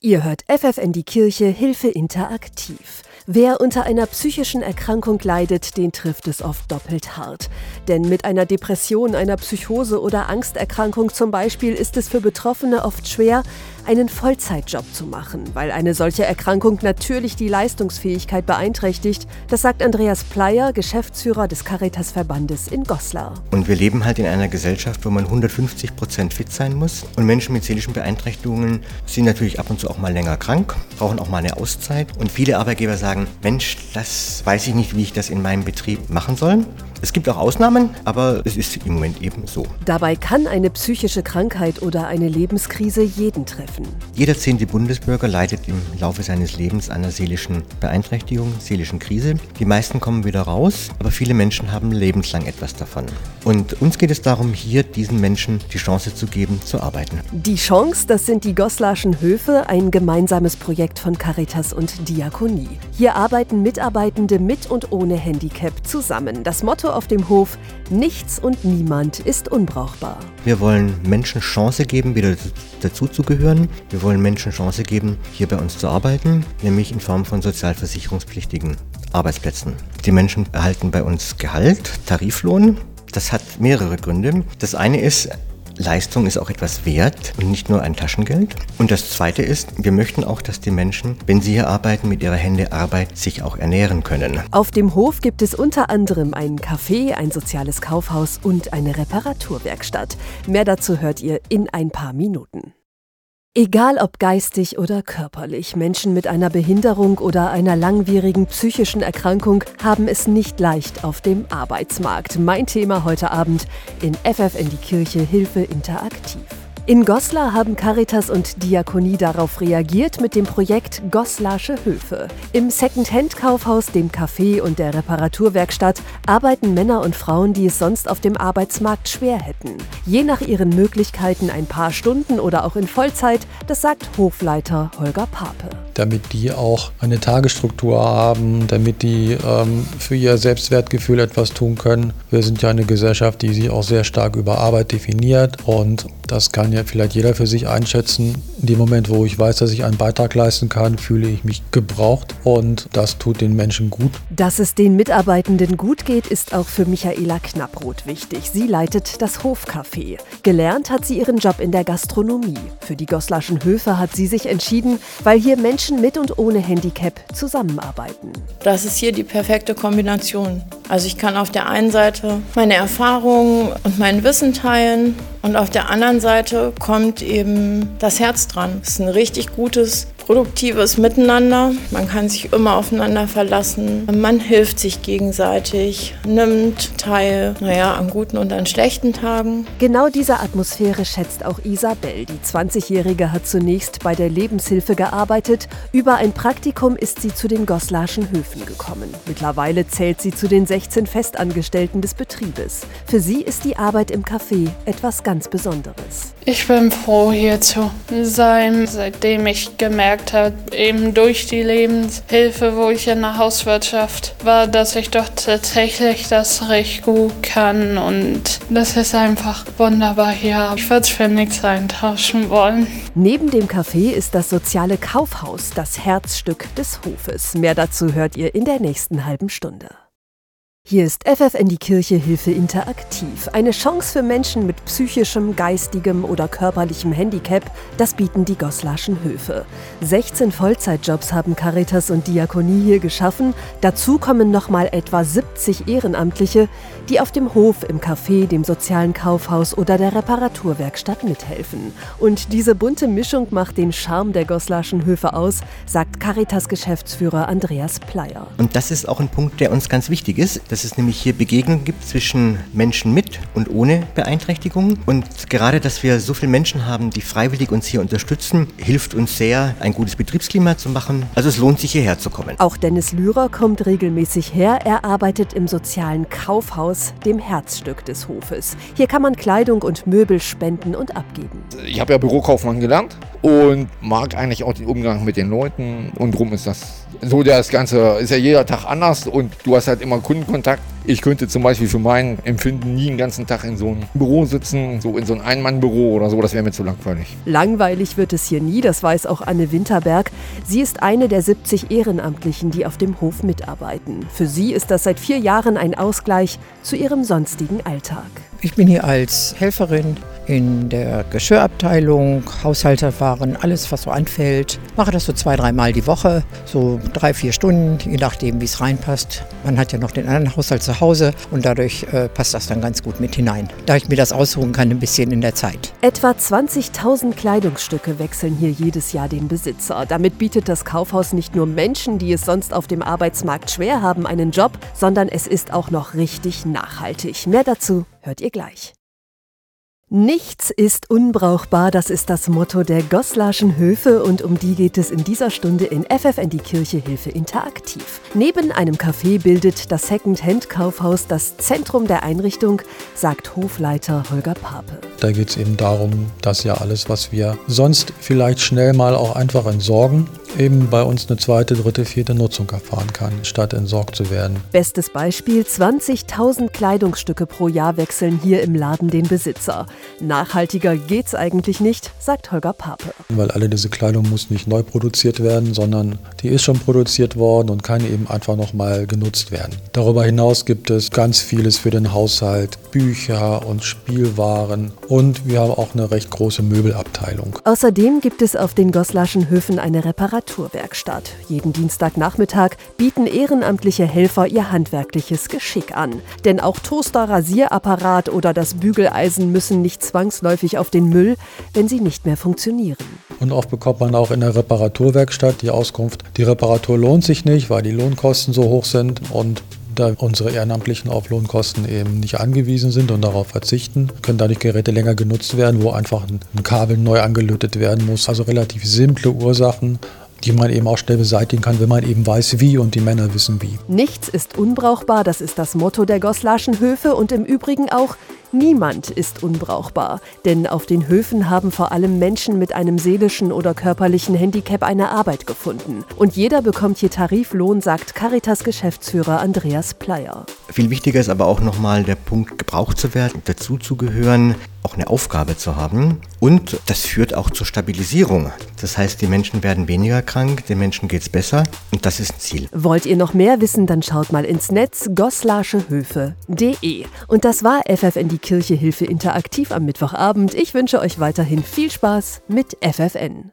Ihr hört FFN die Kirche Hilfe interaktiv. Wer unter einer psychischen Erkrankung leidet, den trifft es oft doppelt hart. Denn mit einer Depression, einer Psychose oder Angsterkrankung zum Beispiel ist es für Betroffene oft schwer, einen Vollzeitjob zu machen, weil eine solche Erkrankung natürlich die Leistungsfähigkeit beeinträchtigt. Das sagt Andreas Pleier, Geschäftsführer des Caritas-Verbandes in Goslar. Und wir leben halt in einer Gesellschaft, wo man 150 Prozent fit sein muss. Und Menschen mit seelischen Beeinträchtigungen sind natürlich ab und zu auch mal länger krank, brauchen auch mal eine Auszeit. Und viele Arbeitgeber sagen, Mensch, das weiß ich nicht, wie ich das in meinem Betrieb machen soll. Es gibt auch Ausnahmen, aber es ist im Moment eben so. Dabei kann eine psychische Krankheit oder eine Lebenskrise jeden treffen. Jeder zehnte Bundesbürger leidet im Laufe seines Lebens einer seelischen Beeinträchtigung, seelischen Krise. Die meisten kommen wieder raus, aber viele Menschen haben lebenslang etwas davon. Und uns geht es darum, hier diesen Menschen die Chance zu geben, zu arbeiten. Die Chance, das sind die Goslarschen Höfe, ein gemeinsames Projekt von Caritas und Diakonie. Hier arbeiten Mitarbeitende mit und ohne Handicap zusammen. Das Motto Motto auf dem Hof, nichts und niemand ist unbrauchbar. Wir wollen Menschen Chance geben, wieder dazuzugehören. Wir wollen Menschen Chance geben, hier bei uns zu arbeiten, nämlich in Form von sozialversicherungspflichtigen Arbeitsplätzen. Die Menschen erhalten bei uns Gehalt, Tariflohn. Das hat mehrere Gründe. Das eine ist, Leistung ist auch etwas wert und nicht nur ein Taschengeld. Und das Zweite ist, wir möchten auch, dass die Menschen, wenn sie hier arbeiten, mit ihrer Hände Arbeit, sich auch ernähren können. Auf dem Hof gibt es unter anderem ein Café, ein soziales Kaufhaus und eine Reparaturwerkstatt. Mehr dazu hört ihr in ein paar Minuten. Egal ob geistig oder körperlich, Menschen mit einer Behinderung oder einer langwierigen psychischen Erkrankung haben es nicht leicht auf dem Arbeitsmarkt. Mein Thema heute Abend in FF in die Kirche Hilfe interaktiv. In Goslar haben Caritas und Diakonie darauf reagiert mit dem Projekt Goslarsche Höfe. Im Second-Hand-Kaufhaus, dem Café und der Reparaturwerkstatt arbeiten Männer und Frauen, die es sonst auf dem Arbeitsmarkt schwer hätten. Je nach ihren Möglichkeiten ein paar Stunden oder auch in Vollzeit, das sagt Hofleiter Holger Pape damit die auch eine Tagesstruktur haben, damit die ähm, für ihr Selbstwertgefühl etwas tun können. Wir sind ja eine Gesellschaft, die sich auch sehr stark über Arbeit definiert und das kann ja vielleicht jeder für sich einschätzen. In dem Moment, wo ich weiß, dass ich einen Beitrag leisten kann, fühle ich mich gebraucht und das tut den Menschen gut. Dass es den Mitarbeitenden gut geht, ist auch für Michaela Knapproth wichtig. Sie leitet das Hofcafé. Gelernt hat sie ihren Job in der Gastronomie. Für die Goslarschen Höfe hat sie sich entschieden, weil hier Menschen Menschen mit und ohne Handicap zusammenarbeiten. Das ist hier die perfekte Kombination. Also ich kann auf der einen Seite meine Erfahrungen und mein Wissen teilen und auf der anderen Seite kommt eben das Herz dran. Es ist ein richtig gutes produktives Miteinander. Man kann sich immer aufeinander verlassen. Man hilft sich gegenseitig, nimmt teil, naja, an guten und an schlechten Tagen. Genau diese Atmosphäre schätzt auch Isabel. Die 20-Jährige hat zunächst bei der Lebenshilfe gearbeitet. Über ein Praktikum ist sie zu den Goslarschen Höfen gekommen. Mittlerweile zählt sie zu den 16 Festangestellten des Betriebes. Für sie ist die Arbeit im Café etwas ganz Besonderes. Ich bin froh, hier zu sein, seitdem ich gemerkt habe, eben durch die Lebenshilfe, wo ich in der Hauswirtschaft war, dass ich doch tatsächlich das recht gut kann und das ist einfach wunderbar hier. Ich würde es für nichts eintauschen wollen. Neben dem Café ist das soziale Kaufhaus das Herzstück des Hofes. Mehr dazu hört ihr in der nächsten halben Stunde. Hier ist FFN die Kirche Hilfe interaktiv. Eine Chance für Menschen mit psychischem, geistigem oder körperlichem Handicap, das bieten die Goslarschen Höfe. 16 Vollzeitjobs haben Caritas und Diakonie hier geschaffen. Dazu kommen nochmal etwa 70 Ehrenamtliche, die auf dem Hof, im Café, dem sozialen Kaufhaus oder der Reparaturwerkstatt mithelfen. Und diese bunte Mischung macht den Charme der Goslarschen Höfe aus, sagt Caritas-Geschäftsführer Andreas Pleier. Und das ist auch ein Punkt, der uns ganz wichtig ist dass es nämlich hier Begegnungen gibt zwischen Menschen mit und ohne Beeinträchtigungen. Und gerade, dass wir so viele Menschen haben, die freiwillig uns hier unterstützen, hilft uns sehr, ein gutes Betriebsklima zu machen. Also es lohnt sich hierher zu kommen. Auch Dennis Lührer kommt regelmäßig her. Er arbeitet im sozialen Kaufhaus, dem Herzstück des Hofes. Hier kann man Kleidung und Möbel spenden und abgeben. Ich habe ja Bürokaufmann gelernt und mag eigentlich auch den Umgang mit den Leuten und drum ist das so das Ganze ist ja jeder Tag anders und du hast halt immer Kundenkontakt. Ich könnte zum Beispiel für mein Empfinden nie den ganzen Tag in so einem Büro sitzen, so in so einem Ein-Mann-Büro oder so, das wäre mir zu langweilig. Langweilig wird es hier nie, das weiß auch Anne Winterberg. Sie ist eine der 70 Ehrenamtlichen, die auf dem Hof mitarbeiten. Für sie ist das seit vier Jahren ein Ausgleich zu ihrem sonstigen Alltag. Ich bin hier als Helferin in der Geschirrabteilung, Haushalterwaren, alles was so anfällt. Mache das so zwei, dreimal die Woche, so drei, vier Stunden, je nachdem, wie es reinpasst. Man hat ja noch den anderen Haushalt zu Hause und dadurch äh, passt das dann ganz gut mit hinein. Da ich mir das aussuchen kann, ein bisschen in der Zeit. Etwa 20.000 Kleidungsstücke wechseln hier jedes Jahr den Besitzer. Damit bietet das Kaufhaus nicht nur Menschen, die es sonst auf dem Arbeitsmarkt schwer haben, einen Job, sondern es ist auch noch richtig nachhaltig. Mehr dazu hört ihr gleich. Nichts ist unbrauchbar, das ist das Motto der Goslarschen Höfe und um die geht es in dieser Stunde in FFN die Kirche Hilfe interaktiv. Neben einem Café bildet das Second-Hand-Kaufhaus das Zentrum der Einrichtung, sagt Hofleiter Holger Pape. Da geht es eben darum, dass ja alles, was wir sonst vielleicht schnell mal auch einfach entsorgen, eben bei uns eine zweite, dritte, vierte Nutzung erfahren kann, statt entsorgt zu werden. Bestes Beispiel, 20.000 Kleidungsstücke pro Jahr wechseln hier im Laden den Besitzer. Nachhaltiger geht's eigentlich nicht, sagt Holger Pape. Weil alle diese Kleidung muss nicht neu produziert werden, sondern die ist schon produziert worden und kann eben einfach nochmal genutzt werden. Darüber hinaus gibt es ganz vieles für den Haushalt, Bücher und Spielwaren und wir haben auch eine recht große Möbelabteilung. Außerdem gibt es auf den Goslarschen Höfen eine Reparaturwerkstatt. Jeden Dienstagnachmittag bieten ehrenamtliche Helfer ihr handwerkliches Geschick an. Denn auch Toaster, Rasierapparat oder das Bügeleisen müssen nicht zwangsläufig auf den Müll, wenn sie nicht mehr funktionieren. Und oft bekommt man auch in der Reparaturwerkstatt die Auskunft, die Reparatur lohnt sich nicht, weil die Lohnkosten so hoch sind und da unsere Ehrenamtlichen auf Lohnkosten eben nicht angewiesen sind und darauf verzichten, können dadurch Geräte länger genutzt werden, wo einfach ein Kabel neu angelötet werden muss. Also relativ simple Ursachen, die man eben auch schnell beseitigen kann, wenn man eben weiß, wie und die Männer wissen wie. Nichts ist unbrauchbar, das ist das Motto der Goslarschen Höfe und im Übrigen auch Niemand ist unbrauchbar, denn auf den Höfen haben vor allem Menschen mit einem seelischen oder körperlichen Handicap eine Arbeit gefunden. Und jeder bekommt hier Tariflohn, sagt Caritas Geschäftsführer Andreas Pleier. Viel wichtiger ist aber auch nochmal der Punkt, gebraucht zu werden, dazuzugehören, auch eine Aufgabe zu haben. Und das führt auch zur Stabilisierung. Das heißt, die Menschen werden weniger krank, den Menschen geht es besser und das ist ein Ziel. Wollt ihr noch mehr wissen, dann schaut mal ins Netz goslarschehöfe.de. Und das war FFN die Kirche Hilfe interaktiv am Mittwochabend. Ich wünsche euch weiterhin viel Spaß mit FFN.